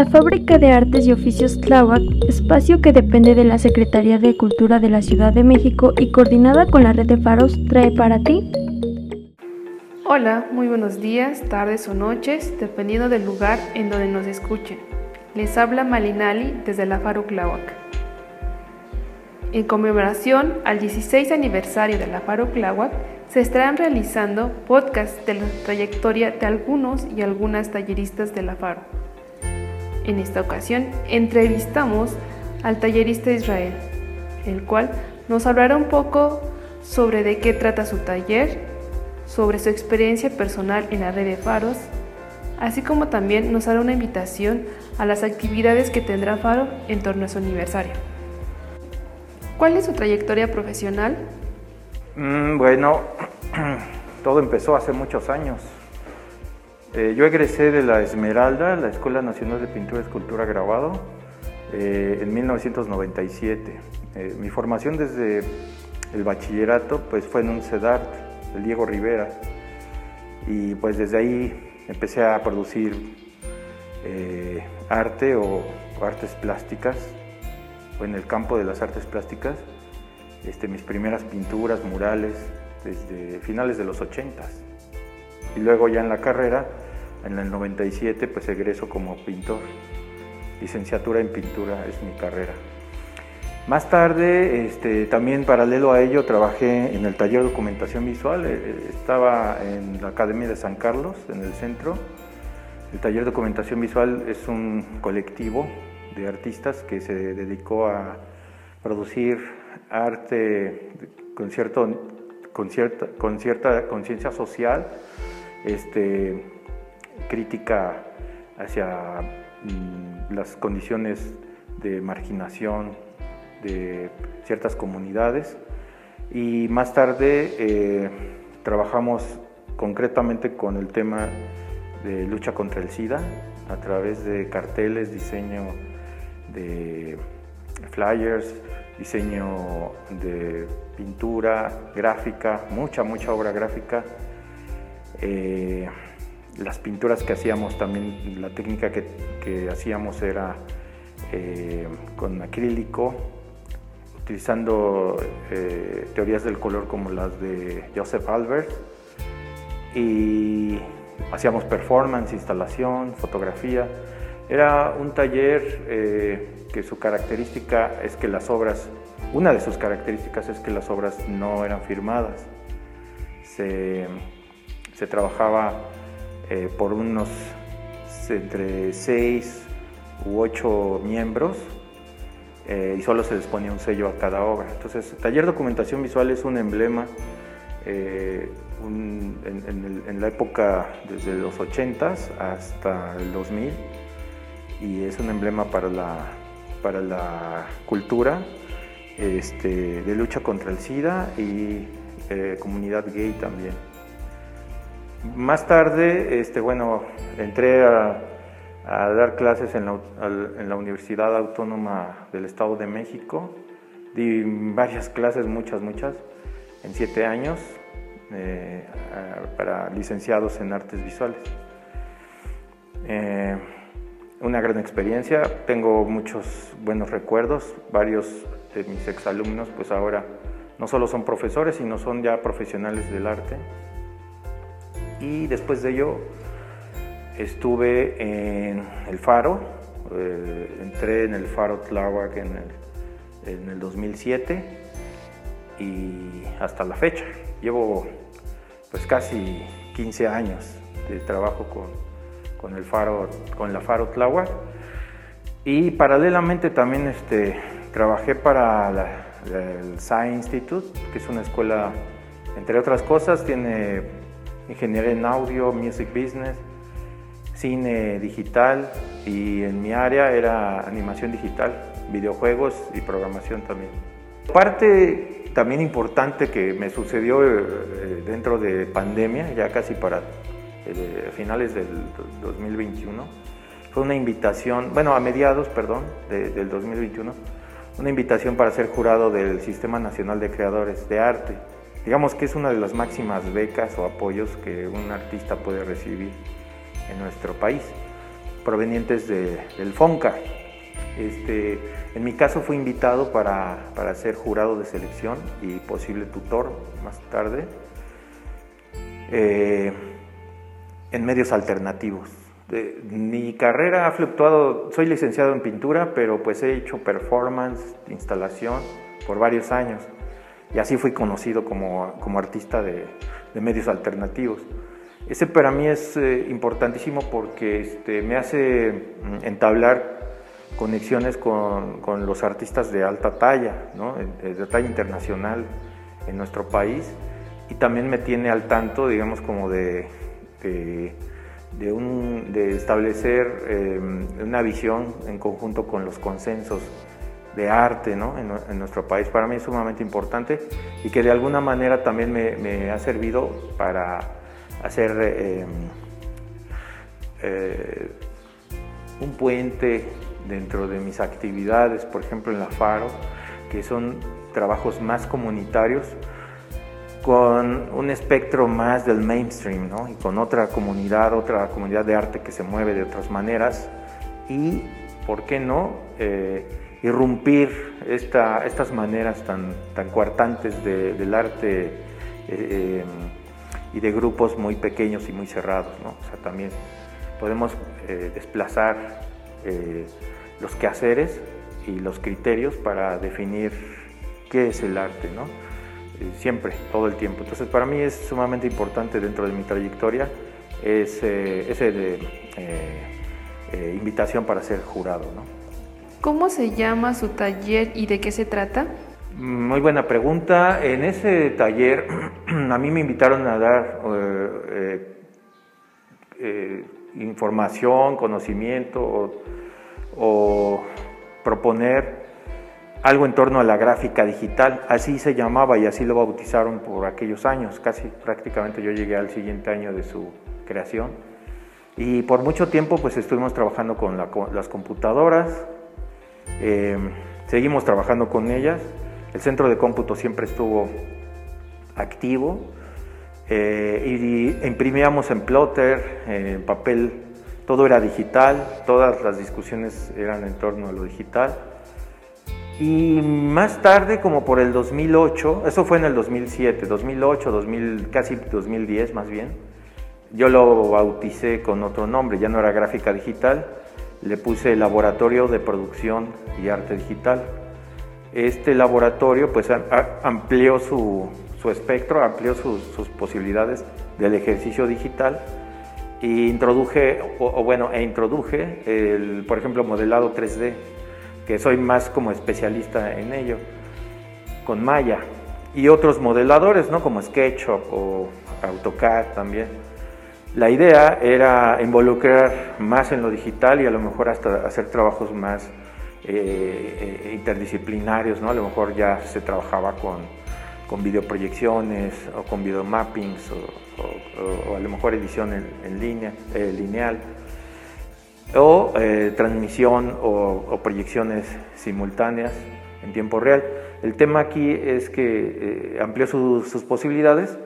La Fábrica de Artes y Oficios Tláhuac, espacio que depende de la Secretaría de Cultura de la Ciudad de México y coordinada con la red de faros, trae para ti. Hola, muy buenos días, tardes o noches, dependiendo del lugar en donde nos escuchen. Les habla Malinali desde la Faro Tláhuac. En conmemoración al 16 aniversario de la Faro Tláhuac, se estarán realizando podcasts de la trayectoria de algunos y algunas talleristas de la Faro. En esta ocasión entrevistamos al tallerista Israel, el cual nos hablará un poco sobre de qué trata su taller, sobre su experiencia personal en la red de faros, así como también nos hará una invitación a las actividades que tendrá Faro en torno a su aniversario. ¿Cuál es su trayectoria profesional? Mm, bueno, todo empezó hace muchos años. Eh, yo egresé de la Esmeralda, la Escuela Nacional de Pintura y Escultura Grabado, eh, en 1997. Eh, mi formación desde el bachillerato pues, fue en un CEDART, el Diego Rivera, y pues desde ahí empecé a producir arte o, artes plásticas, o en el campo de las artes plásticas, este, mis primeras pinturas, murales, desde finales de los 80 y luego ya en la carrera, en el 97, pues egreso como pintor. Licenciatura en pintura es mi carrera. Más tarde, este, también paralelo a ello, trabajé en el taller de documentación visual. Eh, eh, estaba en la Academia de San Carlos, en el centro. El taller de documentación visual es un colectivo de artistas que se dedicó a producir arte con, cierto, con cierta con cierta conciencia social este, crítica hacia mm, las condiciones de marginación de ciertas comunidades. Y más tarde eh, trabajamos concretamente con el tema de lucha contra el SIDA a través de carteles, diseño de flyers, diseño de pintura, gráfica, mucha, mucha obra gráfica. Eh, las pinturas que hacíamos también, la técnica que, hacíamos era eh, con acrílico, utilizando eh, teorías del color como las de Joseph Albert y hacíamos performance, instalación, fotografía. Era un taller que su característica es que las obras, una de sus características es que las obras no eran firmadas. Se, se trabajaba eh, por unos entre seis u ocho miembros eh, y solo se les ponía un sello a cada obra. Entonces, Taller Documentación Visual es un emblema eh, en, la época desde los 80 hasta el 2000 y es un emblema para la, para la cultura este, de lucha contra el SIDA y comunidad gay también. Más tarde, este, bueno, entré a, dar clases en la, Universidad Autónoma del Estado de México. Di varias clases, muchas, muchas, en siete años, eh, para licenciados en artes visuales. Eh, una gran experiencia, tengo muchos buenos recuerdos, varios de mis exalumnos pues ahora no solo son profesores, sino son ya profesionales del arte y después de ello estuve en el Faro, eh, entré en el Faro Tláhuac en el, en el 2007 y hasta la fecha. Llevo pues casi 15 años de trabajo con, el Faro, con la Faro Tláhuac y paralelamente también este, trabajé para el SAI Institute, que es una escuela, entre otras cosas, tiene ingeniería en audio, music business, cine digital y en mi área era animación digital, videojuegos y programación también. Parte también importante que me sucedió eh, dentro de pandemia, ya casi para eh, finales del 2021, fue una invitación, bueno, a mediados, perdón, del 2021, una invitación para ser jurado del Sistema Nacional de Creadores de Arte Digamos que es una de las máximas becas o apoyos que un artista puede recibir en nuestro país. provenientes del FONCA. Este, en mi caso fui invitado para, ser jurado de selección y posible tutor más tarde eh, en medios alternativos. mi carrera ha fluctuado, soy licenciado en pintura, pero pues he hecho performance, instalación por varios años y así fui conocido como, artista de, medios alternativos. Ese para mí es eh, importantísimo porque este, me hace mm, entablar conexiones con, los artistas de alta talla, de talla internacional en nuestro país y también me tiene al tanto, digamos, como de, de, un, de establecer em, una visión en conjunto con los consensos de arte en, nuestro país. Para mí es sumamente importante y que de alguna manera también me, ha servido para hacer em, eh, un puente dentro de mis actividades, por ejemplo en la Faro, que son trabajos más comunitarios, con un espectro más del mainstream, ¿no? y con otra comunidad, otra comunidad de arte que se mueve de otras maneras, y, ¿por qué no?, eh, irrumpir esta, estas maneras tan, tan coartantes del arte eh, y de grupos muy pequeños y muy cerrados. ¿no? O sea, también podemos eh, desplazar los quehaceres y los criterios para definir qué es el arte, ¿no? Eh, siempre, todo el tiempo. Entonces, para mí es sumamente importante dentro de mi trayectoria ese, ese eh, eh, invitación para ser jurado, ¿no? ¿Cómo se llama su taller y de qué se trata? Muy buena pregunta. En ese taller a mí me invitaron a dar información, conocimiento o proponer algo en torno a la gráfica digital, así se llamaba y así lo bautizaron por aquellos años, casi prácticamente yo llegué al siguiente año de su creación. Y por mucho tiempo pues estuvimos trabajando con, las computadoras, eh, seguimos trabajando con ellas, el centro de cómputo siempre estuvo activo. Eh, y imprimíamos en plotter, en papel. Todo era digital, todas las discusiones eran en torno a lo digital. Y más tarde, como por el 2008, eso fue en el 2007, 2008, 2000, casi 2010 más bien, yo lo bauticé con otro nombre, ya no era gráfica digital, le puse Laboratorio de Producción y Arte Digital. Este laboratorio pues amplió su, espectro, amplió sus, posibilidades del ejercicio digital y introduje, bueno, e introduje, el, por ejemplo, modelado 3D, que soy más como especialista en ello, con Maya, y otros modeladores, ¿no? Como SketchUp o AutoCAD también. La idea era involucrar más en lo digital y a lo mejor hasta hacer trabajos más eh, eh, interdisciplinarios, ¿no? A lo mejor ya se trabajaba con, con videoproyecciones o con videomappings o, o, a lo mejor edición en, línea, eh, lineal, o eh, transmisión o, proyecciones simultáneas en tiempo real. El tema aquí es que eh, amplió sus posibilidades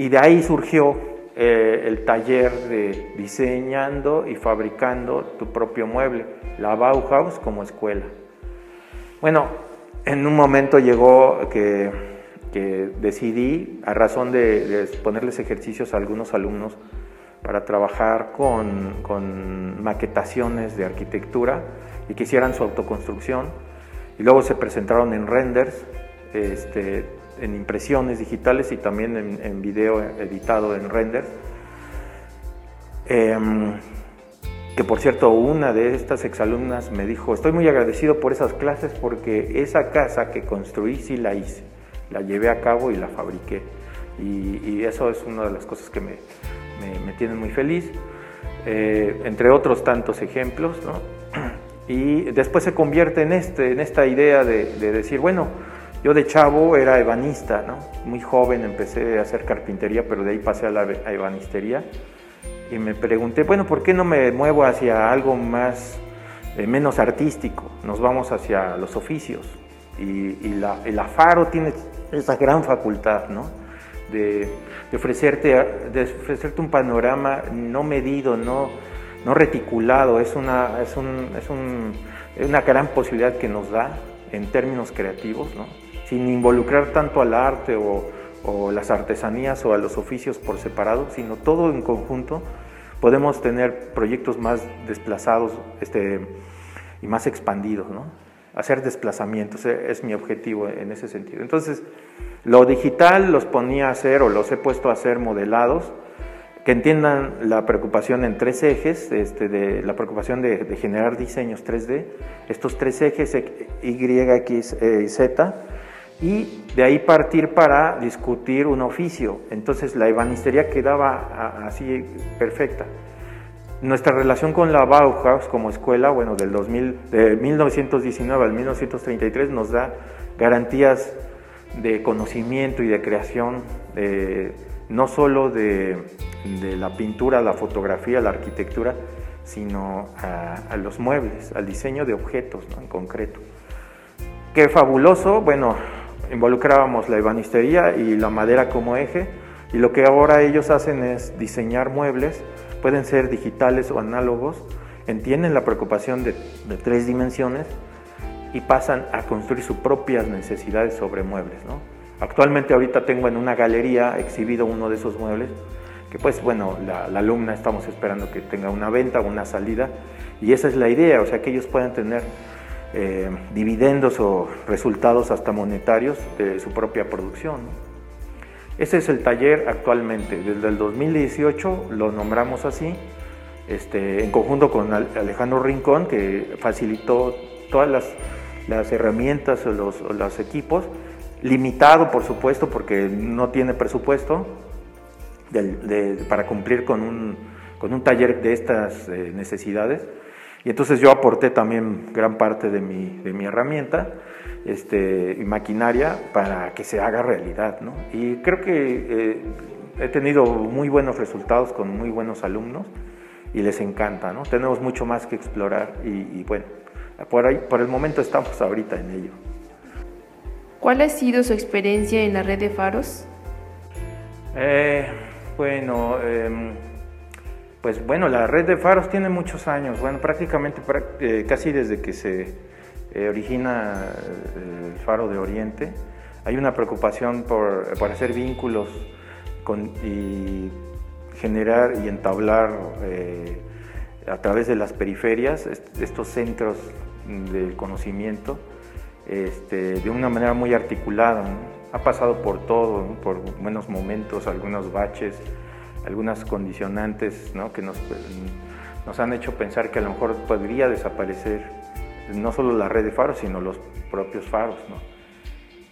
y de ahí surgió el taller de diseñando y fabricando tu propio mueble, la Bauhaus como escuela. Bueno, en un momento llegó que que decidí, a razón de, ponerles ejercicios a algunos alumnos, para trabajar con, maquetaciones de arquitectura y que hicieran su autoconstrucción. Y luego se presentaron en renders, este, en impresiones digitales y también en, video editado en renders. Em, que por cierto, una de estas exalumnas me dijo, estoy muy agradecido por esas clases porque esa casa que construí sí la hice la llevé a cabo y la fabriqué. Y, eso es una de las cosas que me, me, tienen muy feliz, eh, entre otros tantos ejemplos. ¿no? Y después se convierte en, este, en esta idea de, decir, bueno, yo de chavo era ebanista, ¿no? muy joven empecé a hacer carpintería, pero de ahí pasé a la ebanistería. Y me pregunté, bueno, ¿por qué no me muevo hacia algo más, eh, menos artístico? Nos vamos hacia los oficios. Y, la, el afaro tiene esa gran facultad, ¿no? de, ofrecerte, de ofrecerte un panorama no medido, no, no reticulado, es una, es, una gran posibilidad que nos da en términos creativos, sin involucrar tanto al arte o, las artesanías o a los oficios por separado, sino todo en conjunto, podemos tener proyectos más desplazados este, y más expandidos, hacer desplazamientos, e, es mi objetivo en ese sentido. Entonces, lo digital los ponía a hacer o los he puesto a hacer modelados, que entiendan la preocupación en tres ejes, este, de, la preocupación de, generar diseños 3D, estos tres ejes Y, X y Z, y de ahí partir para discutir un oficio. Entonces la ebanistería quedaba así perfecta. Nuestra relación con la Bauhaus como escuela, bueno, del 2000, de 1919 al 1933 nos da garantías de conocimiento y de creación de no solo de, la pintura, la fotografía, la arquitectura, sino a, los muebles, al diseño de objetos en concreto. Qué fabuloso, bueno, involucrábamos la ebanistería y la madera como eje, y lo que ahora ellos hacen es diseñar muebles, pueden ser digitales o análogos, entienden la preocupación de, tres dimensiones y pasan a construir sus propias necesidades sobre muebles. ¿no? Actualmente ahorita tengo en una galería exhibido uno de esos muebles, que pues bueno, la, alumna estamos esperando que tenga una venta una salida, y esa es la idea, o sea que ellos puedan tener eh, dividendos o resultados hasta monetarios de su propia producción. Ese es el taller actualmente, desde el 2018 lo nombramos así, este, en conjunto con Alejandro Rincón, que facilitó todas las, herramientas o los, los equipos, limitado por supuesto porque no tiene presupuesto para cumplir con un, con un, taller de estas eh, necesidades. Y entonces yo aporté también gran parte de mi, de mi herramienta este, y maquinaria para que se haga realidad. ¿no? Y creo que eh, he tenido muy buenos resultados con muy buenos alumnos y les encanta. ¿no? Tenemos mucho más que explorar y, y bueno, por, ahí, por el momento estamos ahorita en ello. ¿Cuál ha sido su experiencia en la red de faros? Eh, bueno, em, pues bueno, la red de faros tiene muchos años, bueno, prácticamente eh, casi desde que se eh, origina el faro de Oriente. Hay una preocupación por, hacer vínculos y generar y entablar a través de las periferias estos centros del conocimiento este, de una manera muy articulada. Ha pasado por todo, por buenos momentos, algunos baches, algunas condicionantes que nos, han hecho pensar que a lo mejor podría desaparecer no solo la red de faros, sino los propios faros.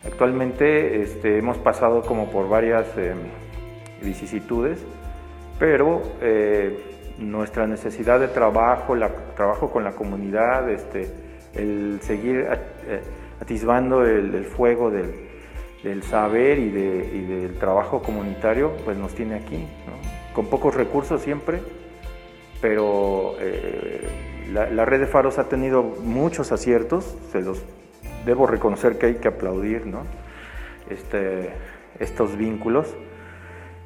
Actualmente este, hemos pasado como por varias em, vicisitudes, pero eh, nuestra necesidad de trabajo, la, trabajo con la comunidad, este, el seguir eh, atisbando el, fuego del, saber y, del trabajo comunitario, pues nos tiene aquí, con pocos recursos siempre, pero eh, la, red de faros ha tenido muchos aciertos, se los debo reconocer que hay que aplaudir este, estos vínculos.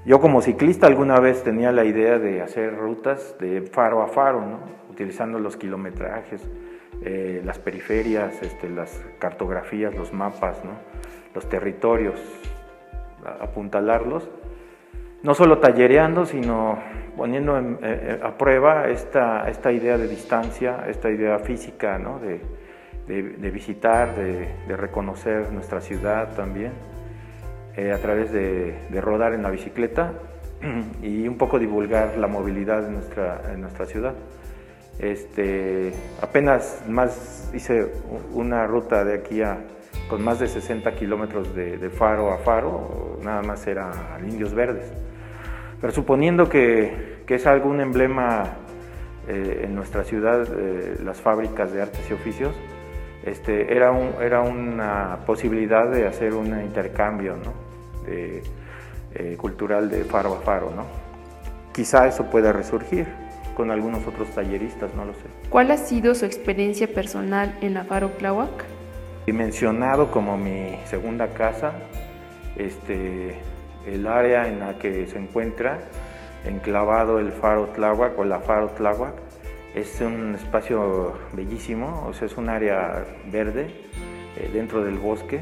Yo como ciclista alguna vez tenía la idea de hacer rutas de faro a faro, utilizando los kilometrajes, eh, las periferias, este, las cartografías, los mapas, los territorios, apuntalarlos, no solo tallereando, sino poniendo eh, eh, a prueba esta, esta, idea de distancia, esta idea física de, visitar, de, reconocer nuestra ciudad también, a través de, rodar en la bicicleta y un poco divulgar la movilidad nuestra, en nuestra ciudad. Este, apenas más hice una ruta de aquí a, con más de 60 kilómetros de, faro a faro, nada más era Indios Verdes. Pero suponiendo que, que es algún emblema eh, en nuestra ciudad, eh, las fábricas de artes y oficios, este, era, un, era una posibilidad de hacer un intercambio de, eh, cultural de faro a faro. ¿no? Quizá eso pueda resurgir con algunos otros talleristas, no lo sé. ¿Cuál ha sido su experiencia personal en la Faro He mencionado como mi segunda casa, este, el área en la que se encuentra enclavado el faro Tláhuac o la faro Tláhuac es un espacio bellísimo, o sea, es un área verde eh, dentro del bosque.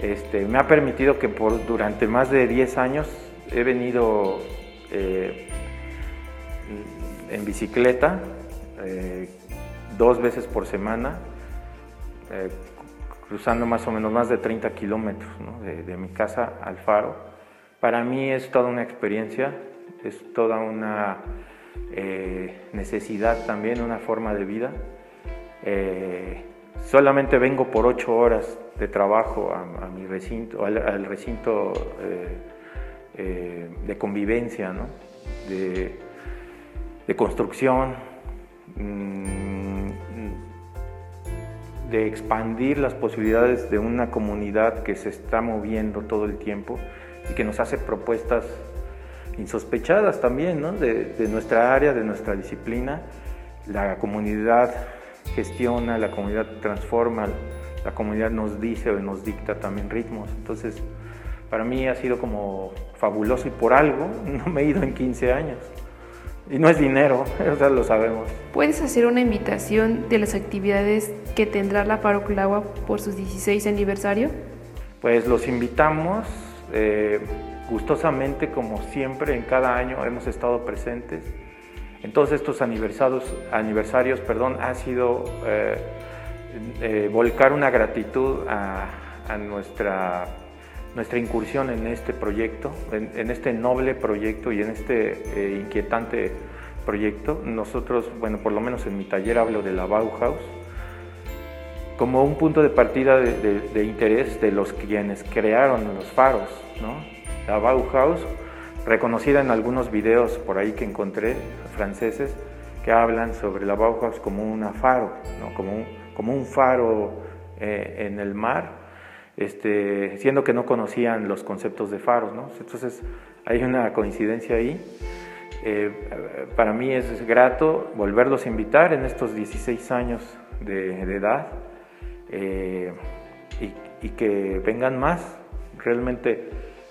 Este, me ha permitido que por, durante más de 10 años he venido eh, en bicicleta eh, dos veces por semana, cruzando más o menos más de 30 kilómetros de, mi casa al faro. Para mí es toda una experiencia, es toda una eh, necesidad también, una forma de vida. Eh, solamente vengo por ocho horas de trabajo a, mi recinto, al, recinto eh, de convivencia, de, construcción, mm, de expandir las posibilidades de una comunidad que se está moviendo todo el tiempo y que nos hace propuestas insospechadas también ¿no? de, nuestra área, de nuestra disciplina. La comunidad gestiona, la comunidad transforma, la comunidad nos dice o nos dicta también ritmos. Entonces, para mí ha sido como fabuloso y por algo no me he ido en 15 años. Y no es dinero, eso lo sabemos. ¿Puedes hacer una invitación de las actividades que tendrá la Paroclagua por sus 16 aniversario? Pues los invitamos. Eh, gustosamente, como siempre, en cada año hemos estado presentes. En todos estos aniversarios, aniversarios perdón, ha sido eh, eh, volcar una gratitud a, nuestra, nuestra incursión en este proyecto, en, este noble proyecto y en este eh, inquietante proyecto. Nosotros, bueno, por lo menos en mi taller hablo de la Bauhaus, como un punto de partida de, de interés de los quienes crearon los faros, ¿no? la Bauhaus, reconocida en algunos videos por ahí que encontré franceses que hablan sobre la Bauhaus como un faro, como, un, como un faro eh, en el mar, este, siendo que no conocían los conceptos de faros. Entonces hay una coincidencia ahí. Eh, para mí es grato volverlos a invitar en estos 16 años de, edad eh, y, que vengan más. Realmente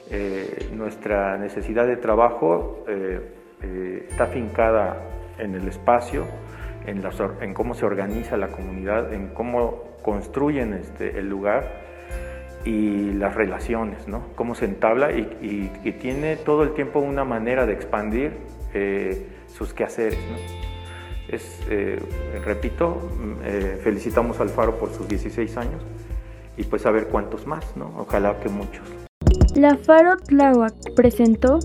eh, nuestra necesidad de trabajo está fincada en el espacio, en, en, cómo se organiza la comunidad, en cómo construyen este, el lugar y las relaciones, ¿no? cómo se entabla y, tiene todo el tiempo una manera de expandir sus quehaceres. ¿no? Es, repito, felicitamos al Faro por sus 16 años y pues a ver cuántos más, ¿no? ojalá que muchos. La Faro Tláhuac presentó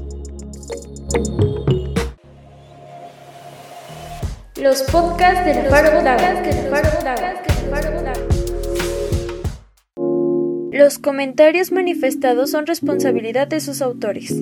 los podcasts del Faro Tláhuac. Los comentarios manifestados son responsabilidad de sus autores.